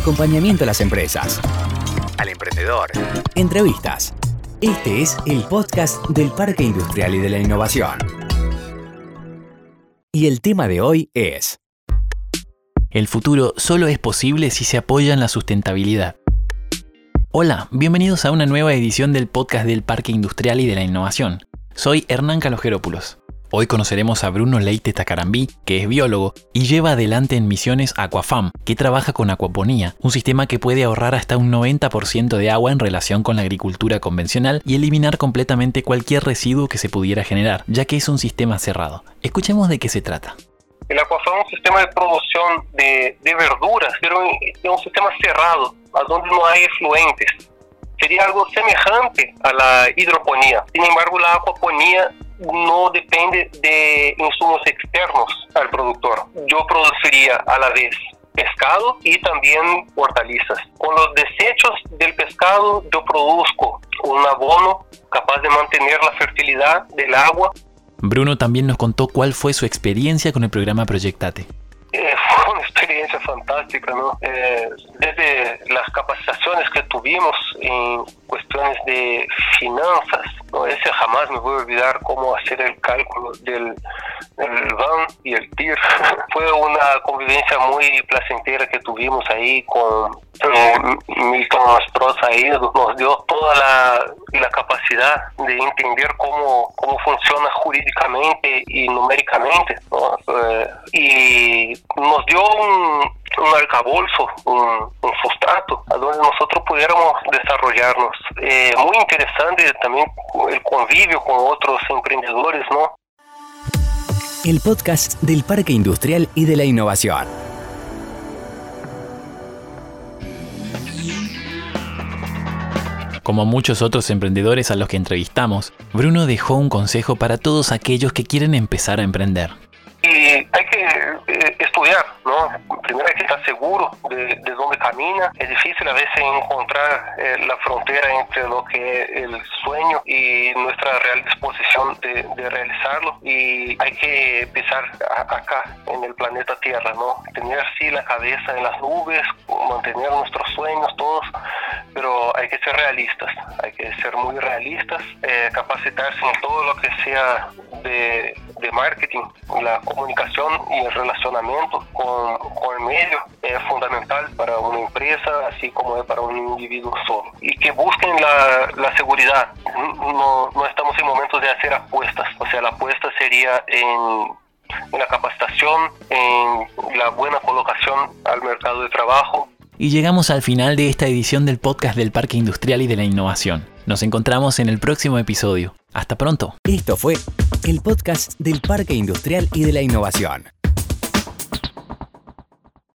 acompañamiento a las empresas, al emprendedor, entrevistas. Este es el podcast del Parque Industrial y de la Innovación. Y el tema de hoy es... El futuro solo es posible si se apoya en la sustentabilidad. Hola, bienvenidos a una nueva edición del podcast del Parque Industrial y de la Innovación. Soy Hernán Calogerópulos. Hoy conoceremos a Bruno Leite Tacarambí, que es biólogo y lleva adelante en misiones Aquafam, que trabaja con acuaponía, un sistema que puede ahorrar hasta un 90% de agua en relación con la agricultura convencional y eliminar completamente cualquier residuo que se pudiera generar, ya que es un sistema cerrado. Escuchemos de qué se trata. El aquafam es un sistema de producción de, de verduras, pero es un sistema cerrado, donde no hay efluentes. Sería algo semejante a la hidroponía. Sin embargo, la aquaponía no depende de insumos externos al productor. Yo produciría a la vez pescado y también hortalizas. Con los desechos del pescado yo produzco un abono capaz de mantener la fertilidad del agua Bruno también nos contó cuál fue su experiencia con el programa Proyectate. Experiencia fantástica, ¿no? Eh, desde las capacitaciones que tuvimos en cuestiones de finanzas, ¿no? Ese jamás me voy a olvidar cómo hacer el cálculo del, del VAN y el TIR. fue una convivencia muy placentera que tuvimos ahí con Milton Astros ahí nos dio toda la, la, capacidad de entender cómo, cómo funciona jurídicamente y numéricamente. Eh, y nos dio un, un arcabolso, un, un sustrato, a donde nosotros pudiéramos desarrollarnos. Eh, muy interesante también el convivio con otros emprendedores, ¿no? El podcast del Parque Industrial y de la Innovación. Como muchos otros emprendedores a los que entrevistamos, Bruno dejó un consejo para todos aquellos que quieren empezar a emprender. ¿No? Primero hay que estar seguro de, de dónde camina. Es difícil a veces encontrar eh, la frontera entre lo que es el sueño y nuestra real disposición de, de realizarlo. Y hay que empezar acá, en el planeta Tierra, ¿no? Tener sí la cabeza en las nubes, mantener nuestros sueños todos, pero hay que ser realistas, hay que ser muy realistas, eh, capacitarse en todo lo que sea de, de marketing, la comunicación y el relacionamiento con, con, el medio es fundamental para una empresa, así como es para un individuo solo. Y que busquen la, la seguridad. No, no estamos en momentos de hacer apuestas, o sea, la apuesta sería en en la capacitación, en la buena colocación al mercado de trabajo. Y llegamos al final de esta edición del podcast del Parque Industrial y de la Innovación. Nos encontramos en el próximo episodio. Hasta pronto. Esto fue el podcast del Parque Industrial y de la Innovación.